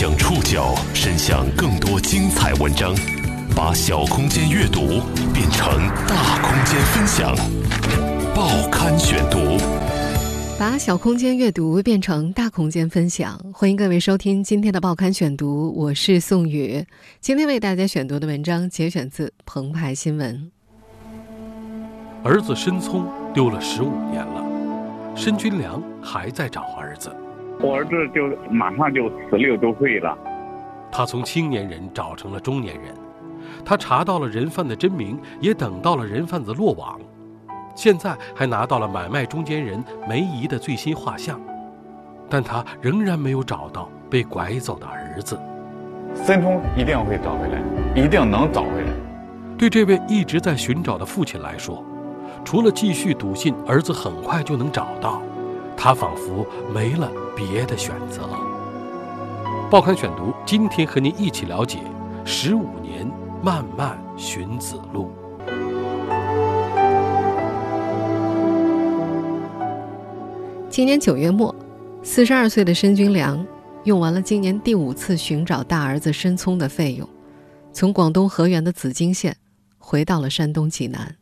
将触角伸向更多精彩文章，把小空间阅读变成大空间分享。报刊选读，把小空间阅读变成大空间分享。欢迎各位收听今天的报刊选读，我是宋宇。今天为大家选读的文章节选自澎湃新闻。儿子申聪丢了十五年了，申军良还在找儿子。我儿子就马上就十六周岁了，他从青年人找成了中年人，他查到了人贩的真名，也等到了人贩子落网，现在还拿到了买卖中间人梅姨的最新画像，但他仍然没有找到被拐走的儿子。申聪一定会找回来，一定能找回来。对这位一直在寻找的父亲来说，除了继续笃信儿子很快就能找到。他仿佛没了别的选择。报刊选读，今天和您一起了解十五年漫漫寻子路。今年九月末，四十二岁的申军良用完了今年第五次寻找大儿子申聪的费用，从广东河源的紫金县回到了山东济南。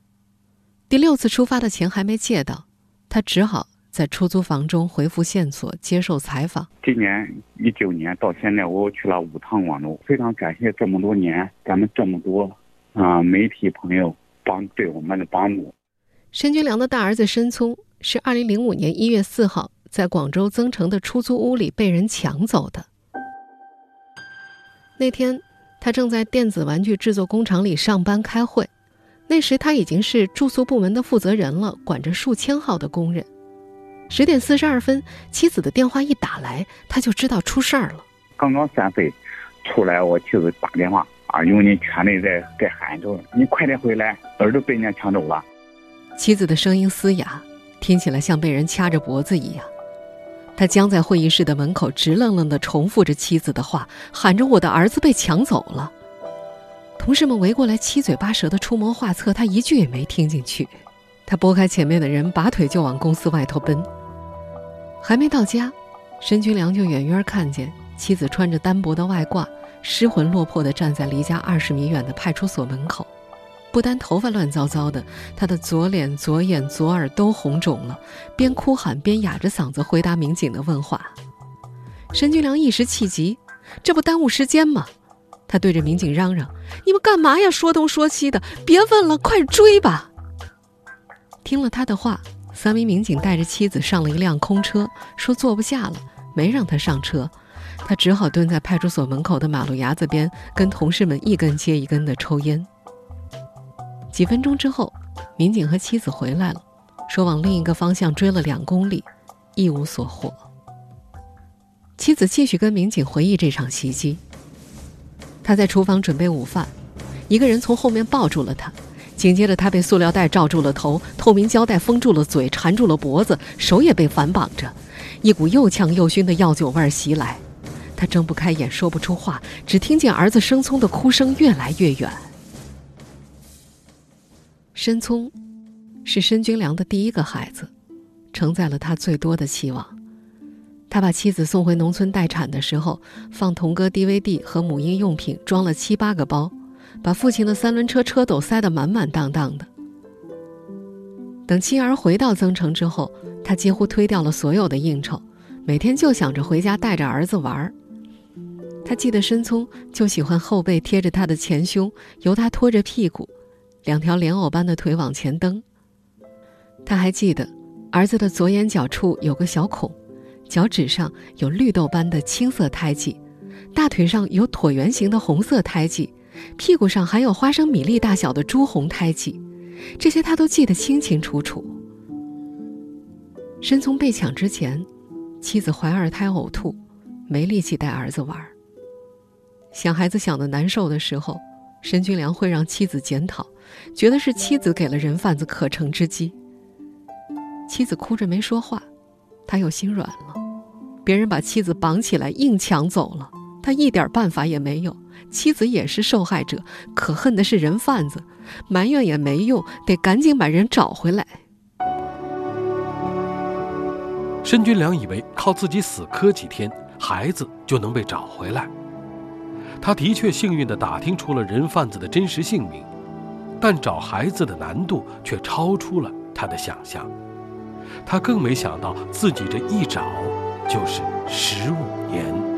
第六次出发的钱还没借到，他只好。在出租房中回复线索，接受采访。今年一九年到现在，我去了五趟广州，非常感谢这么多年咱们这么多啊媒体朋友帮对我们的帮助。申军良的大儿子申聪是二零零五年一月四号在广州增城的出租屋里被人抢走的。那天，他正在电子玩具制作工厂里上班开会，那时他已经是住宿部门的负责人了，管着数千号的工人。十点四十二分，妻子的电话一打来，他就知道出事儿了。刚刚散会出来，我妻子打电话啊，用你全力在在喊着：“你快点回来，儿子被人家抢走了。”妻子的声音嘶哑，听起来像被人掐着脖子一样。他僵在会议室的门口，直愣愣地重复着妻子的话，喊着：“我的儿子被抢走了。”同事们围过来，七嘴八舌的出谋划策，他一句也没听进去。他拨开前面的人，拔腿就往公司外头奔。还没到家，申军良就远远看见妻子穿着单薄的外褂，失魂落魄地站在离家二十米远的派出所门口。不单头发乱糟糟的，他的左脸、左眼、左耳都红肿了，边哭喊边哑着嗓子回答民警的问话。申军良一时气急，这不耽误时间吗？他对着民警嚷嚷：“你们干嘛呀？说东说西的，别问了，快追吧！”听了他的话，三名民警带着妻子上了一辆空车，说坐不下了，没让他上车。他只好蹲在派出所门口的马路牙子边，跟同事们一根接一根的抽烟。几分钟之后，民警和妻子回来了，说往另一个方向追了两公里，一无所获。妻子继续跟民警回忆这场袭击。他在厨房准备午饭，一个人从后面抱住了他。紧接着，他被塑料袋罩住了头，透明胶带封住了嘴，缠住了脖子，手也被反绑着。一股又呛又熏的药酒味袭来，他睁不开眼，说不出话，只听见儿子申聪的哭声越来越远。申聪是申军良的第一个孩子，承载了他最多的期望。他把妻子送回农村待产的时候，放童歌 DVD 和母婴用品装了七八个包。把父亲的三轮车车斗塞得满满当当的。等妻儿回到增城之后，他几乎推掉了所有的应酬，每天就想着回家带着儿子玩儿。他记得申聪就喜欢后背贴着他的前胸，由他拖着屁股，两条莲藕般的腿往前蹬。他还记得儿子的左眼角处有个小孔，脚趾上有绿豆般的青色胎记，大腿上有椭圆形的红色胎记。屁股上还有花生米粒大小的朱红胎记，这些他都记得清清楚楚。申聪被抢之前，妻子怀二胎呕吐，没力气带儿子玩。想孩子想的难受的时候，申军良会让妻子检讨，觉得是妻子给了人贩子可乘之机。妻子哭着没说话，他又心软了。别人把妻子绑起来硬抢走了，他一点办法也没有。妻子也是受害者，可恨的是人贩子，埋怨也没用，得赶紧把人找回来。申军良以为靠自己死磕几天，孩子就能被找回来。他的确幸运地打听出了人贩子的真实姓名，但找孩子的难度却超出了他的想象。他更没想到自己这一找就是十五年。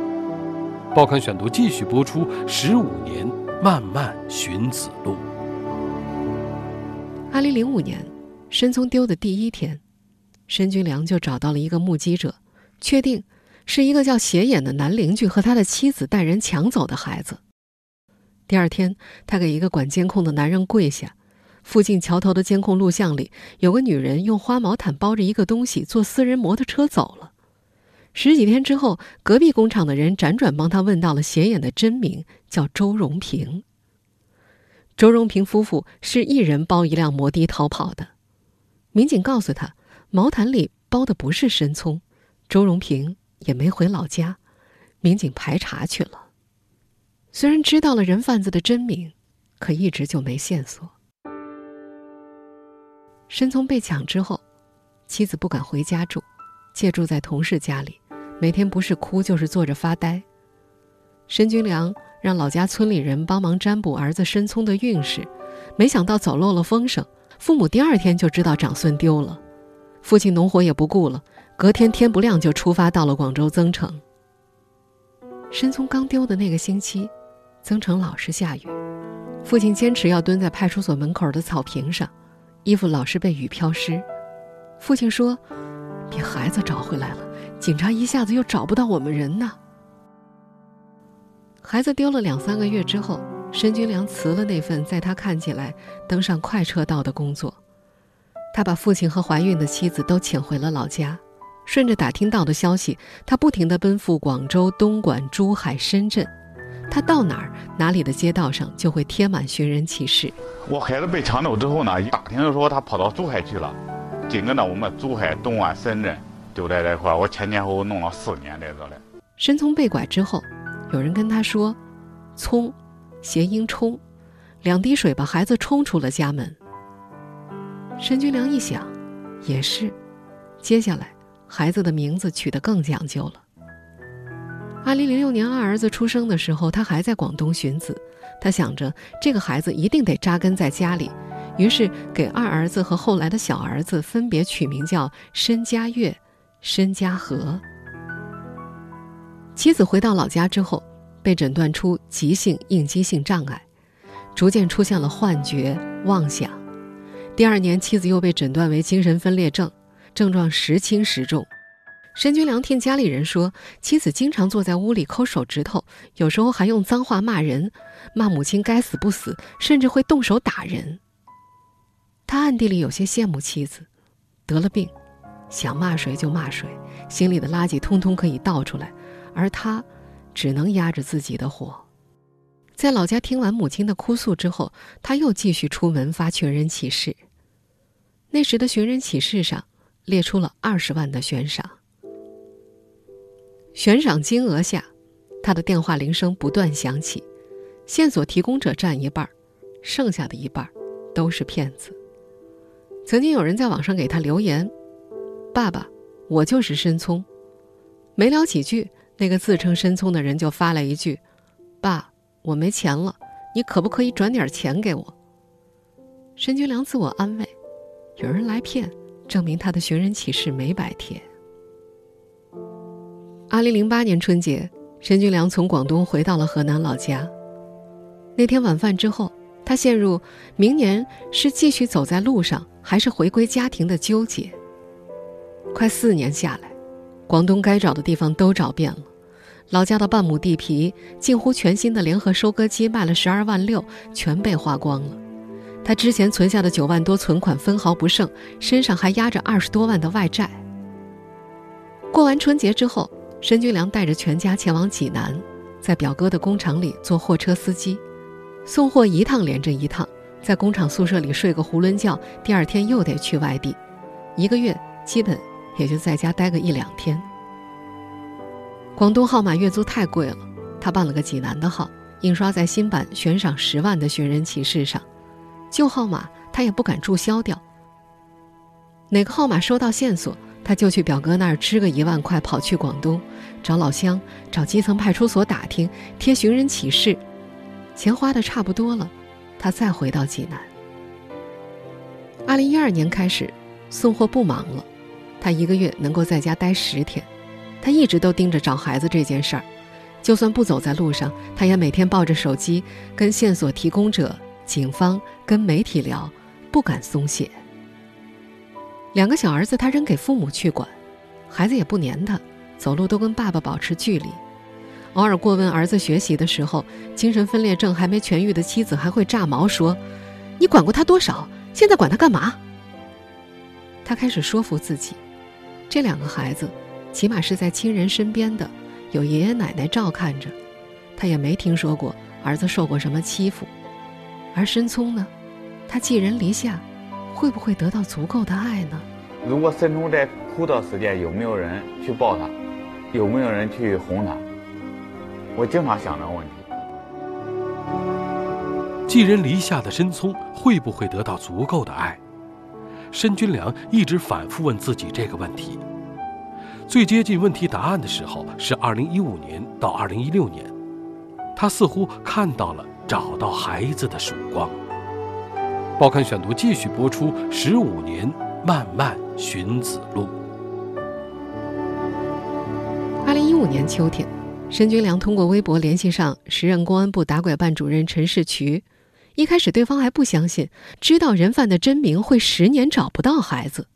报刊选读继续播出：十五年漫漫寻子路。二零零五年，申聪丢的第一天，申军良就找到了一个目击者，确定是一个叫斜眼的男邻居和他的妻子带人抢走的孩子。第二天，他给一个管监控的男人跪下。附近桥头的监控录像里，有个女人用花毛毯包着一个东西，坐私人摩托车走了。十几天之后，隔壁工厂的人辗转帮他问到了显眼的真名，叫周荣平。周荣平夫妇是一人包一辆摩的逃跑的。民警告诉他，毛毯里包的不是申聪，周荣平也没回老家。民警排查去了。虽然知道了人贩子的真名，可一直就没线索。申聪被抢之后，妻子不敢回家住，借住在同事家里，每天不是哭就是坐着发呆。申军良。让老家村里人帮忙占卜儿子申聪的运势，没想到走漏了风声，父母第二天就知道长孙丢了。父亲农活也不顾了，隔天天不亮就出发到了广州增城。申聪刚丢的那个星期，增城老是下雨，父亲坚持要蹲在派出所门口的草坪上，衣服老是被雨飘湿。父亲说：“别孩子找回来了，警察一下子又找不到我们人呢。”孩子丢了两三个月之后，申军良辞了那份在他看起来登上快车道的工作。他把父亲和怀孕的妻子都请回了老家。顺着打听到的消息，他不停地奔赴广州、东莞、珠海、深圳。他到哪儿，哪里的街道上就会贴满寻人启事。我孩子被抢走之后呢，一打听说他跑到珠海去了。紧跟着，我们珠海、东莞、深圳丢在这块，我前前后后弄了四年在这里。申聪被拐之后。有人跟他说：“聪，谐音冲，两滴水把孩子冲出了家门。”申军良一想，也是，接下来孩子的名字取得更讲究了。二零零六年二儿子出生的时候，他还在广东寻子，他想着这个孩子一定得扎根在家里，于是给二儿子和后来的小儿子分别取名叫申家月、申家和。妻子回到老家之后，被诊断出急性应激性障碍，逐渐出现了幻觉、妄想。第二年，妻子又被诊断为精神分裂症，症状时轻时重。申军良听家里人说，妻子经常坐在屋里抠手指头，有时候还用脏话骂人，骂母亲该死不死，甚至会动手打人。他暗地里有些羡慕妻子，得了病，想骂谁就骂谁，心里的垃圾通通可以倒出来。而他，只能压着自己的火。在老家听完母亲的哭诉之后，他又继续出门发寻人启事。那时的寻人启事上列出了二十万的悬赏。悬赏金额下，他的电话铃声不断响起，线索提供者占一半，剩下的一半都是骗子。曾经有人在网上给他留言：“爸爸，我就是申聪。”没聊几句。那个自称申聪的人就发了一句：“爸，我没钱了，你可不可以转点钱给我？”申军良自我安慰：“有人来骗，证明他的寻人启事没白贴。”二零零八年春节，申军良从广东回到了河南老家。那天晚饭之后，他陷入明年是继续走在路上，还是回归家庭的纠结。快四年下来，广东该找的地方都找遍了。老家的半亩地皮，近乎全新的联合收割机卖了十二万六，全被花光了。他之前存下的九万多存款分毫不剩，身上还压着二十多万的外债。过完春节之后，申军良带着全家前往济南，在表哥的工厂里做货车司机，送货一趟连着一趟，在工厂宿舍里睡个囫囵觉，第二天又得去外地，一个月基本也就在家待个一两天。广东号码月租太贵了，他办了个济南的号，印刷在新版悬赏十万的寻人启事上。旧号码他也不敢注销掉。哪个号码收到线索，他就去表哥那儿支个一万块，跑去广东，找老乡，找基层派出所打听，贴寻人启事，钱花的差不多了，他再回到济南。二零一二年开始，送货不忙了，他一个月能够在家待十天。他一直都盯着找孩子这件事儿，就算不走在路上，他也每天抱着手机跟线索提供者、警方、跟媒体聊，不敢松懈。两个小儿子他扔给父母去管，孩子也不粘他，走路都跟爸爸保持距离。偶尔过问儿子学习的时候，精神分裂症还没痊愈的妻子还会炸毛说：“你管过他多少？现在管他干嘛？”他开始说服自己，这两个孩子。起码是在亲人身边的，有爷爷奶奶照看着，他也没听说过儿子受过什么欺负。而申聪呢，他寄人篱下，会不会得到足够的爱呢？如果申聪在哭的时间，有没有人去抱他？有没有人去哄他？我经常想这个问题。寄人篱下的申聪会不会得到足够的爱？申军良一直反复问自己这个问题。最接近问题答案的时候是二零一五年到二零一六年，他似乎看到了找到孩子的曙光。报刊选读继续播出《十五年漫漫寻子路》。二零一五年秋天，申军良通过微博联系上时任公安部打拐办主任陈世渠。一开始对方还不相信，知道人贩的真名会十年找不到孩子。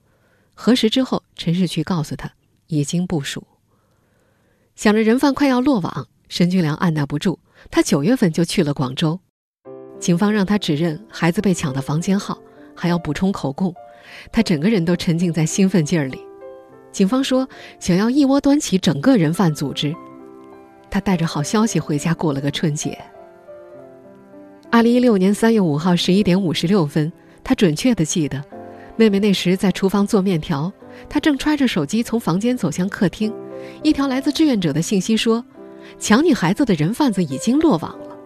核实之后，陈世渠告诉他。已经部署。想着人贩快要落网，申军良按捺不住，他九月份就去了广州。警方让他指认孩子被抢的房间号，还要补充口供。他整个人都沉浸在兴奋劲儿里。警方说想要一窝端起整个人贩组织。他带着好消息回家过了个春节。二零一六年三月五号十一点五十六分，他准确的记得，妹妹那时在厨房做面条。他正揣着手机从房间走向客厅，一条来自志愿者的信息说：“抢你孩子的人贩子已经落网了。”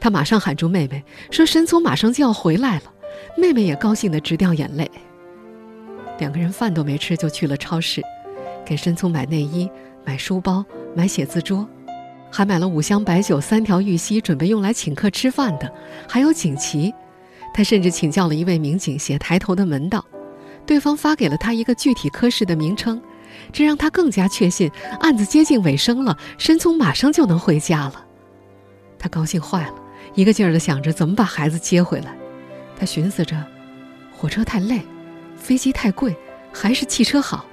他马上喊住妹妹，说：“申聪马上就要回来了。”妹妹也高兴得直掉眼泪。两个人饭都没吃就去了超市，给申聪买内衣、买书包、买写字桌，还买了五箱白酒、三条玉溪，准备用来请客吃饭的，还有锦旗。他甚至请教了一位民警写抬头的门道。对方发给了他一个具体科室的名称，这让他更加确信案子接近尾声了，申聪马上就能回家了。他高兴坏了，一个劲儿地想着怎么把孩子接回来。他寻思着，火车太累，飞机太贵，还是汽车好。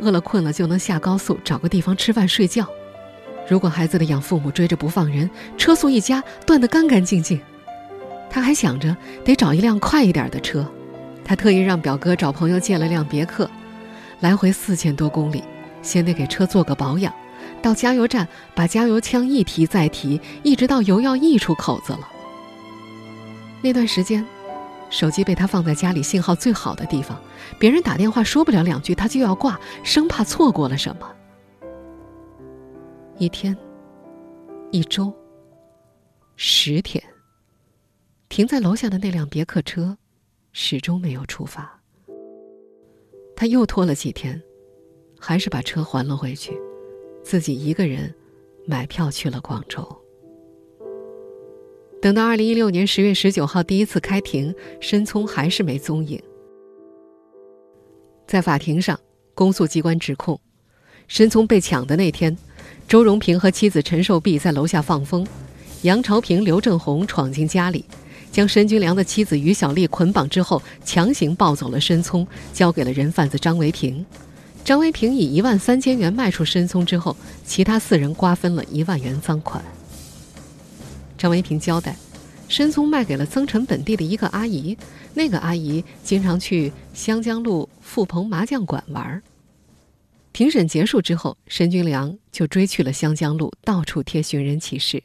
饿了困了就能下高速，找个地方吃饭睡觉。如果孩子的养父母追着不放人，车速一加，断得干干净净。他还想着得找一辆快一点的车。他特意让表哥找朋友借了辆别克，来回四千多公里，先得给车做个保养，到加油站把加油枪一提再提，一直到油要溢出口子了。那段时间，手机被他放在家里信号最好的地方，别人打电话说不了两句他就要挂，生怕错过了什么。一天，一周，十天，停在楼下的那辆别克车。始终没有出发。他又拖了几天，还是把车还了回去，自己一个人买票去了广州。等到二零一六年十月十九号第一次开庭，申聪还是没踪影。在法庭上，公诉机关指控，申聪被抢的那天，周荣平和妻子陈寿碧在楼下放风，杨朝平、刘正红闯进家里。将申军良的妻子于小丽捆绑之后，强行抱走了申聪，交给了人贩子张维平。张维平以一万三千元卖出申聪之后，其他四人瓜分了一万元赃款。张维平交代，申聪卖给了增城本地的一个阿姨，那个阿姨经常去湘江路富鹏麻将馆玩。庭审结束之后，申军良就追去了湘江路，到处贴寻人启事，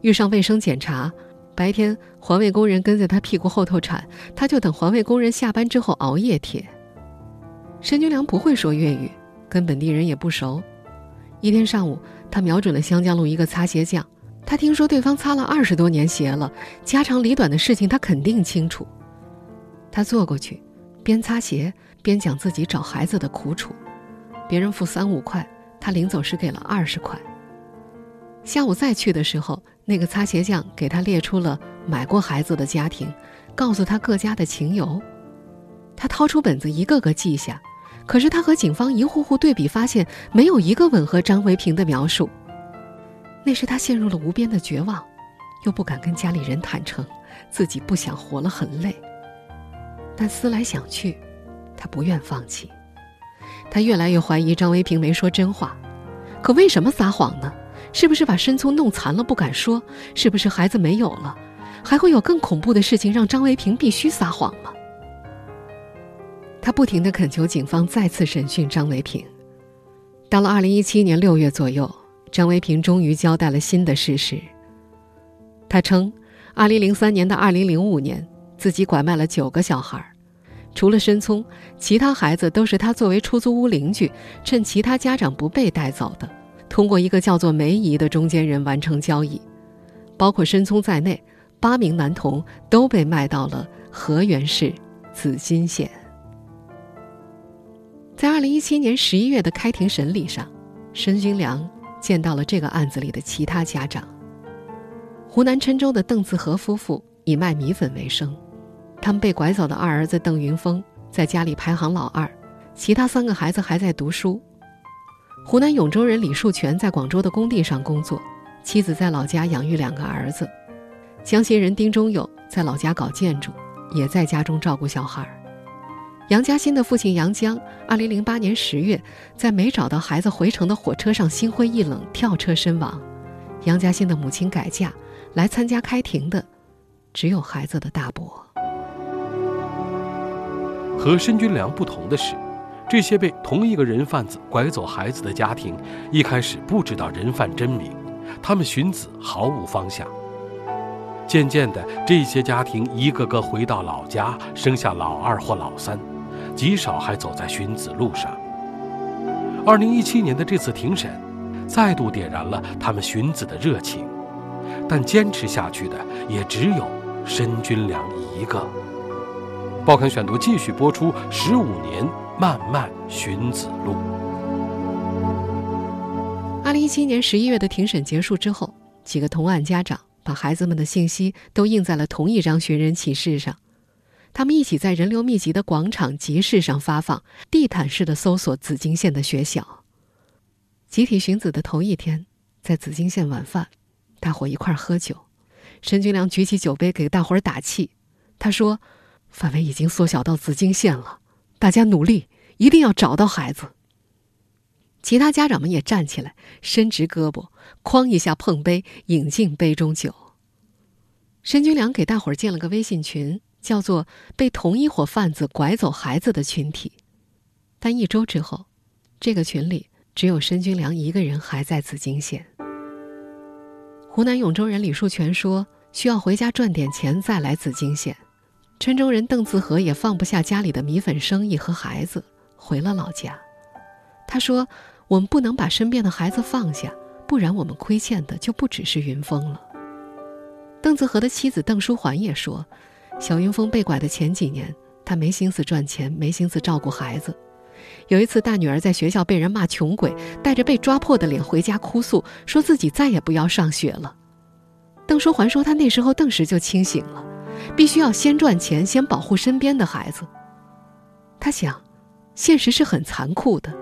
遇上卫生检查。白天环卫工人跟在他屁股后头铲，他就等环卫工人下班之后熬夜贴。申军良不会说粤语，跟本地人也不熟。一天上午，他瞄准了湘江路一个擦鞋匠，他听说对方擦了二十多年鞋了，家长里短的事情他肯定清楚。他坐过去，边擦鞋边讲自己找孩子的苦楚，别人付三五块，他临走时给了二十块。下午再去的时候，那个擦鞋匠给他列出了买过孩子的家庭，告诉他各家的情由。他掏出本子一个个记下，可是他和警方一户户对比，发现没有一个吻合张维平的描述。那时他陷入了无边的绝望，又不敢跟家里人坦诚自己不想活了，很累。但思来想去，他不愿放弃。他越来越怀疑张维平没说真话，可为什么撒谎呢？是不是把申聪弄残了不敢说？是不是孩子没有了？还会有更恐怖的事情让张维平必须撒谎吗？他不停地恳求警方再次审讯张维平。到了二零一七年六月左右，张维平终于交代了新的事实。他称，二零零三年到二零零五年，自己拐卖了九个小孩。除了申聪，其他孩子都是他作为出租屋邻居，趁其他家长不备带走的。通过一个叫做梅姨的中间人完成交易，包括申聪在内，八名男童都被卖到了河源市紫金县。在二零一七年十一月的开庭审理上，申军良见到了这个案子里的其他家长。湖南郴州的邓自和夫妇以卖米粉为生。他们被拐走的二儿子邓云峰在家里排行老二，其他三个孩子还在读书。湖南永州人李树全在广州的工地上工作，妻子在老家养育两个儿子。江西人丁忠友在老家搞建筑，也在家中照顾小孩。杨家新的父亲杨江，二零零八年十月在没找到孩子回程的火车上心灰意冷跳车身亡。杨家新的母亲改嫁来参加开庭的，只有孩子的大伯。和申军良不同的是，这些被同一个人贩子拐走孩子的家庭，一开始不知道人贩真名，他们寻子毫无方向。渐渐的，这些家庭一个个回到老家，生下老二或老三，极少还走在寻子路上。二零一七年的这次庭审，再度点燃了他们寻子的热情，但坚持下去的也只有申军良一个。报刊选读继续播出。十五年漫漫寻子路。二零一七年十一月的庭审结束之后，几个同案家长把孩子们的信息都印在了同一张寻人启事上。他们一起在人流密集的广场集市上发放，地毯式的搜索紫金县的学校。集体寻子的头一天，在紫金县晚饭，大伙一块喝酒。申军良举起酒杯给大伙儿打气，他说。范围已经缩小到紫金县了，大家努力，一定要找到孩子。其他家长们也站起来，伸直胳膊，哐一下碰杯，饮尽杯中酒。申军良给大伙儿建了个微信群，叫做“被同一伙贩子拐走孩子的群体”。但一周之后，这个群里只有申军良一个人还在紫金县。湖南永州人李树全说：“需要回家赚点钱，再来紫金县。”郴州人邓自和也放不下家里的米粉生意和孩子，回了老家。他说：“我们不能把身边的孩子放下，不然我们亏欠的就不只是云峰了。”邓自和的妻子邓淑环也说：“小云峰被拐的前几年，他没心思赚钱，没心思照顾孩子。有一次，大女儿在学校被人骂穷鬼，带着被抓破的脸回家哭诉，说自己再也不要上学了。”邓淑环说：“他那时候顿时就清醒了。”必须要先赚钱，先保护身边的孩子。他想，现实是很残酷的。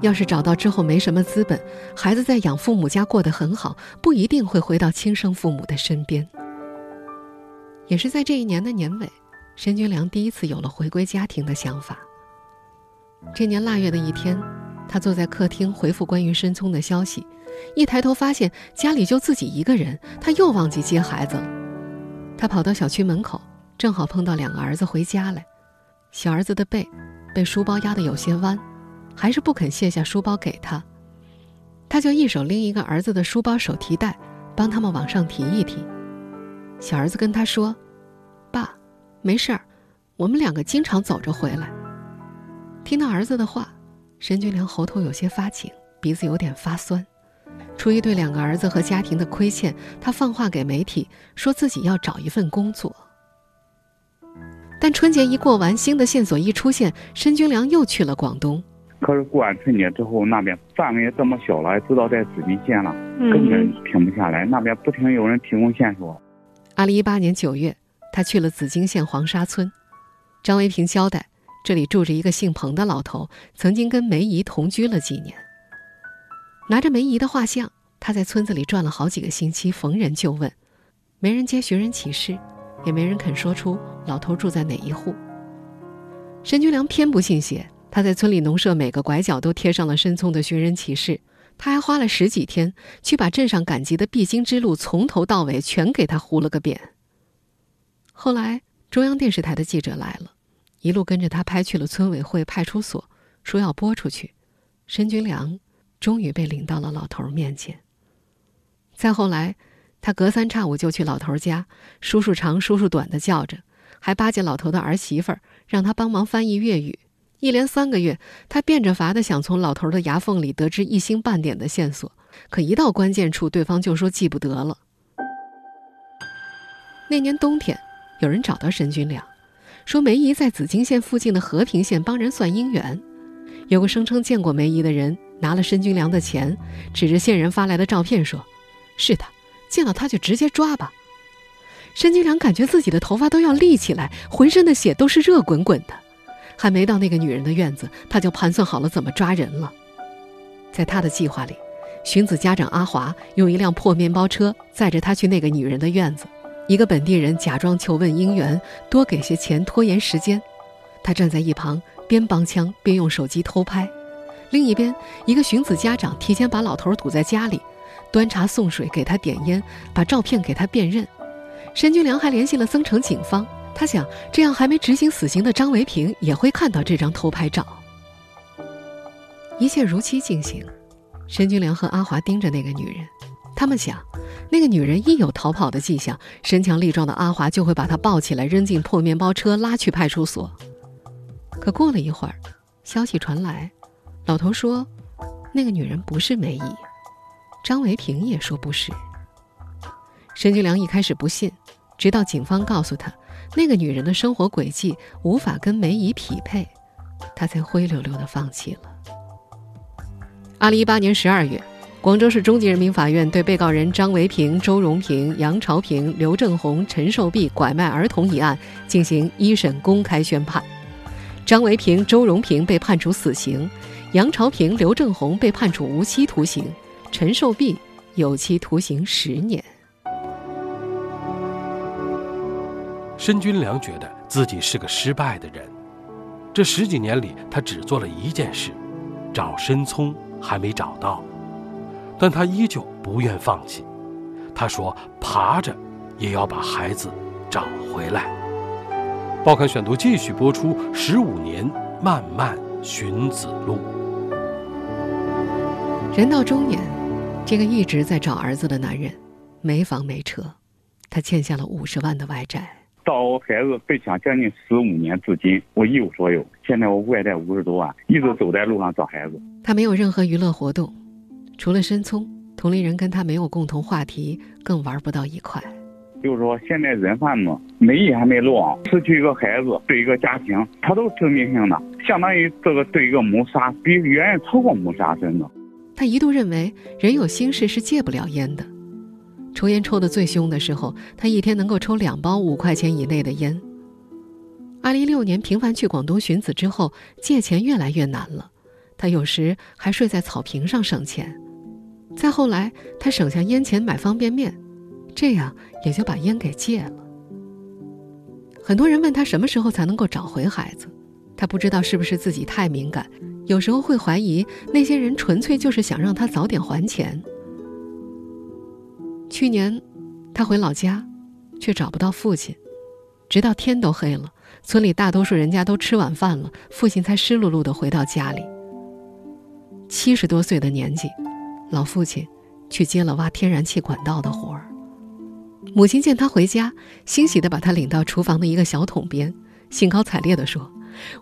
要是找到之后没什么资本，孩子在养父母家过得很好，不一定会回到亲生父母的身边。也是在这一年的年尾，申军良第一次有了回归家庭的想法。这年腊月的一天，他坐在客厅回复关于申聪的消息，一抬头发现家里就自己一个人，他又忘记接孩子了。他跑到小区门口，正好碰到两个儿子回家来。小儿子的背被书包压得有些弯，还是不肯卸下书包给他。他就一手拎一个儿子的书包手提袋，帮他们往上提一提。小儿子跟他说：“爸，没事儿，我们两个经常走着回来。”听到儿子的话，申军良喉头有些发紧，鼻子有点发酸。出于对两个儿子和家庭的亏欠，他放话给媒体，说自己要找一份工作。但春节一过完，新的线索一出现，申军良又去了广东。可是过完春节之后，那边范围这么小了，也知道在紫金县了，根本停不下来。那边不停有人提供线索。二零一八年九月，他去了紫金县黄沙村。张维平交代，这里住着一个姓彭的老头，曾经跟梅姨同居了几年。拿着梅姨的画像，他在村子里转了好几个星期，逢人就问，没人接寻人启事，也没人肯说出老头住在哪一户。申军良偏不信邪，他在村里农舍每个拐角都贴上了申聪的寻人启事，他还花了十几天去把镇上赶集的必经之路从头到尾全给他糊了个遍。后来。中央电视台的记者来了，一路跟着他拍去了村委会、派出所，说要播出去。申军良终于被领到了老头面前。再后来，他隔三差五就去老头家，叔叔长、叔叔短的叫着，还巴结老头的儿媳妇儿，让他帮忙翻译粤语。一连三个月，他变着法的想从老头的牙缝里得知一星半点的线索，可一到关键处，对方就说记不得了。那年冬天。有人找到申军良，说梅姨在紫金县附近的和平县帮人算姻缘。有个声称见过梅姨的人拿了申军良的钱，指着线人发来的照片说：“是的，见到他就直接抓吧。”申军良感觉自己的头发都要立起来，浑身的血都是热滚滚的。还没到那个女人的院子，他就盘算好了怎么抓人了。在他的计划里，荀子家长阿华用一辆破面包车载着他去那个女人的院子。一个本地人假装求问姻缘，多给些钱拖延时间。他站在一旁，边帮腔边用手机偷拍。另一边，一个寻子家长提前把老头堵在家里，端茶送水，给他点烟，把照片给他辨认。申军良还联系了增城警方，他想这样还没执行死刑的张维平也会看到这张偷拍照。一切如期进行，申军良和阿华盯着那个女人，他们想。那个女人一有逃跑的迹象，身强力壮的阿华就会把她抱起来，扔进破面包车，拉去派出所。可过了一会儿，消息传来，老头说，那个女人不是梅姨，张维平也说不是。申军良一开始不信，直到警方告诉他，那个女人的生活轨迹无法跟梅姨匹配，他才灰溜溜的放弃了。二零一八年十二月。广州市中级人民法院对被告人张维平、周荣平、杨朝平、刘正红、陈寿碧拐卖儿童一案进行一审公开宣判。张维平、周荣平被判处死刑，杨朝平、刘正红被判处无期徒刑，陈寿碧有期徒刑十年。申军良觉得自己是个失败的人，这十几年里，他只做了一件事：找申聪，还没找到。但他依旧不愿放弃，他说：“爬着也要把孩子找回来。”报刊选读继续播出。十五年漫漫寻子路，人到中年，这个一直在找儿子的男人，没房没车，他欠下了五十万的外债。到我孩子被抢将近十五年，至今我一无所有。现在我外债五十多万，一直走在路上找孩子。他没有任何娱乐活动。除了申聪，同龄人跟他没有共同话题，更玩不到一块。就是说，现在人贩子没一还没落，失去一个孩子，对一个家庭，他都致命性的，相当于这个对一个谋杀，比远远超过谋杀，真的。他一度认为，人有心事是戒不了烟的。抽烟抽得最凶的时候，他一天能够抽两包五块钱以内的烟。二零一六年频繁去广东寻子之后，借钱越来越难了，他有时还睡在草坪上省钱。再后来，他省下烟钱买方便面，这样也就把烟给戒了。很多人问他什么时候才能够找回孩子，他不知道是不是自己太敏感，有时候会怀疑那些人纯粹就是想让他早点还钱。去年，他回老家，却找不到父亲，直到天都黑了，村里大多数人家都吃晚饭了，父亲才湿漉漉的回到家里。七十多岁的年纪。老父亲去接了挖天然气管道的活儿。母亲见他回家，欣喜地把他领到厨房的一个小桶边，兴高采烈地说：“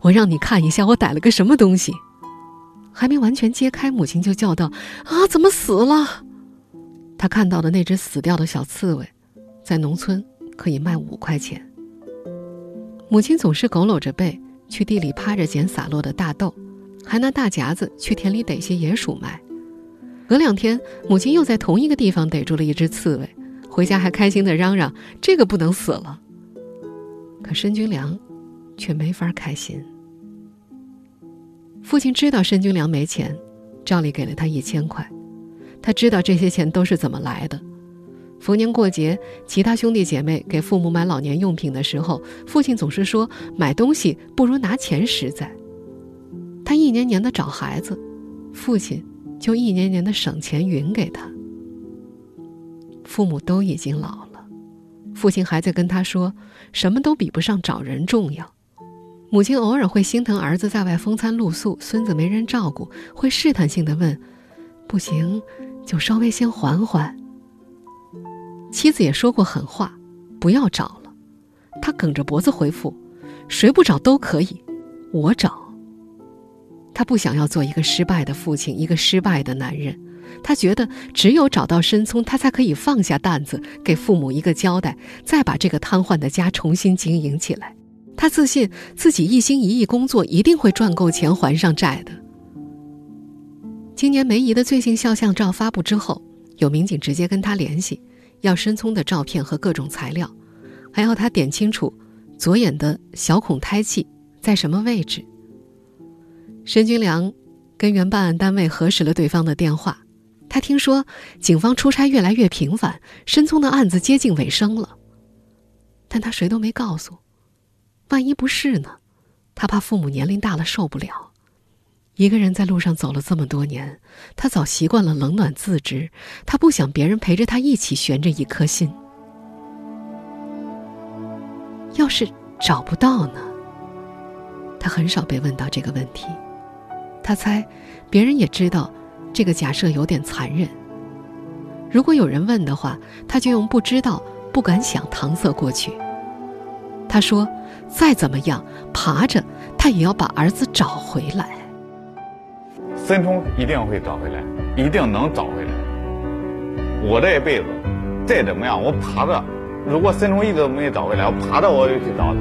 我让你看一下，我逮了个什么东西。”还没完全揭开，母亲就叫道：“啊，怎么死了？”他看到的那只死掉的小刺猬，在农村可以卖五块钱。母亲总是佝偻着背去地里趴着捡洒落的大豆。还拿大夹子去田里逮些野鼠卖。隔两天，母亲又在同一个地方逮住了一只刺猬，回家还开心地嚷嚷：“这个不能死了。”可申军良却没法开心。父亲知道申军良没钱，照例给了他一千块。他知道这些钱都是怎么来的。逢年过节，其他兄弟姐妹给父母买老年用品的时候，父亲总是说：“买东西不如拿钱实在。”他一年年的找孩子，父亲就一年年的省钱匀给他。父母都已经老了，父亲还在跟他说：“什么都比不上找人重要。”母亲偶尔会心疼儿子在外风餐露宿，孙子没人照顾，会试探性的问：“不行，就稍微先缓缓。”妻子也说过狠话：“不要找了。”他梗着脖子回复：“谁不找都可以，我找。”他不想要做一个失败的父亲，一个失败的男人。他觉得只有找到申聪，他才可以放下担子，给父母一个交代，再把这个瘫痪的家重新经营起来。他自信自己一心一意工作，一定会赚够钱还上债的。今年梅姨的最新肖像照发布之后，有民警直接跟他联系，要申聪的照片和各种材料，还要他点清楚左眼的小孔胎记在什么位置。申军良跟原办案单位核实了对方的电话，他听说警方出差越来越频繁，申聪的案子接近尾声了。但他谁都没告诉，万一不是呢？他怕父母年龄大了受不了，一个人在路上走了这么多年，他早习惯了冷暖自知，他不想别人陪着他一起悬着一颗心。要是找不到呢？他很少被问到这个问题。他猜，别人也知道，这个假设有点残忍。如果有人问的话，他就用“不知道、不敢想”搪塞过去。他说：“再怎么样，爬着他也要把儿子找回来。”申聪一定会找回来，一定能找回来。我这一辈子，再怎么样，我爬着。如果申聪一直都没找回来，我爬着我就去找他。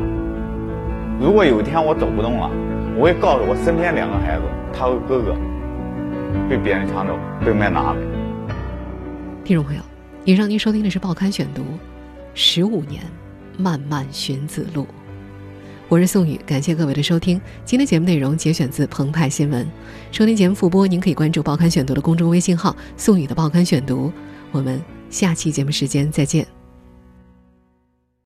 如果有一天我走不动了，我会告诉我身边两个孩子。他和哥哥被别人抢走，被卖拿了。听众朋友，以上您收听的是《报刊选读》，十五年漫漫寻子路。我是宋宇，感谢各位的收听。今天节目内容节选自澎湃新闻。收听节目复播，您可以关注《报刊选读》的公众微信号“宋宇的报刊选读”。我们下期节目时间再见。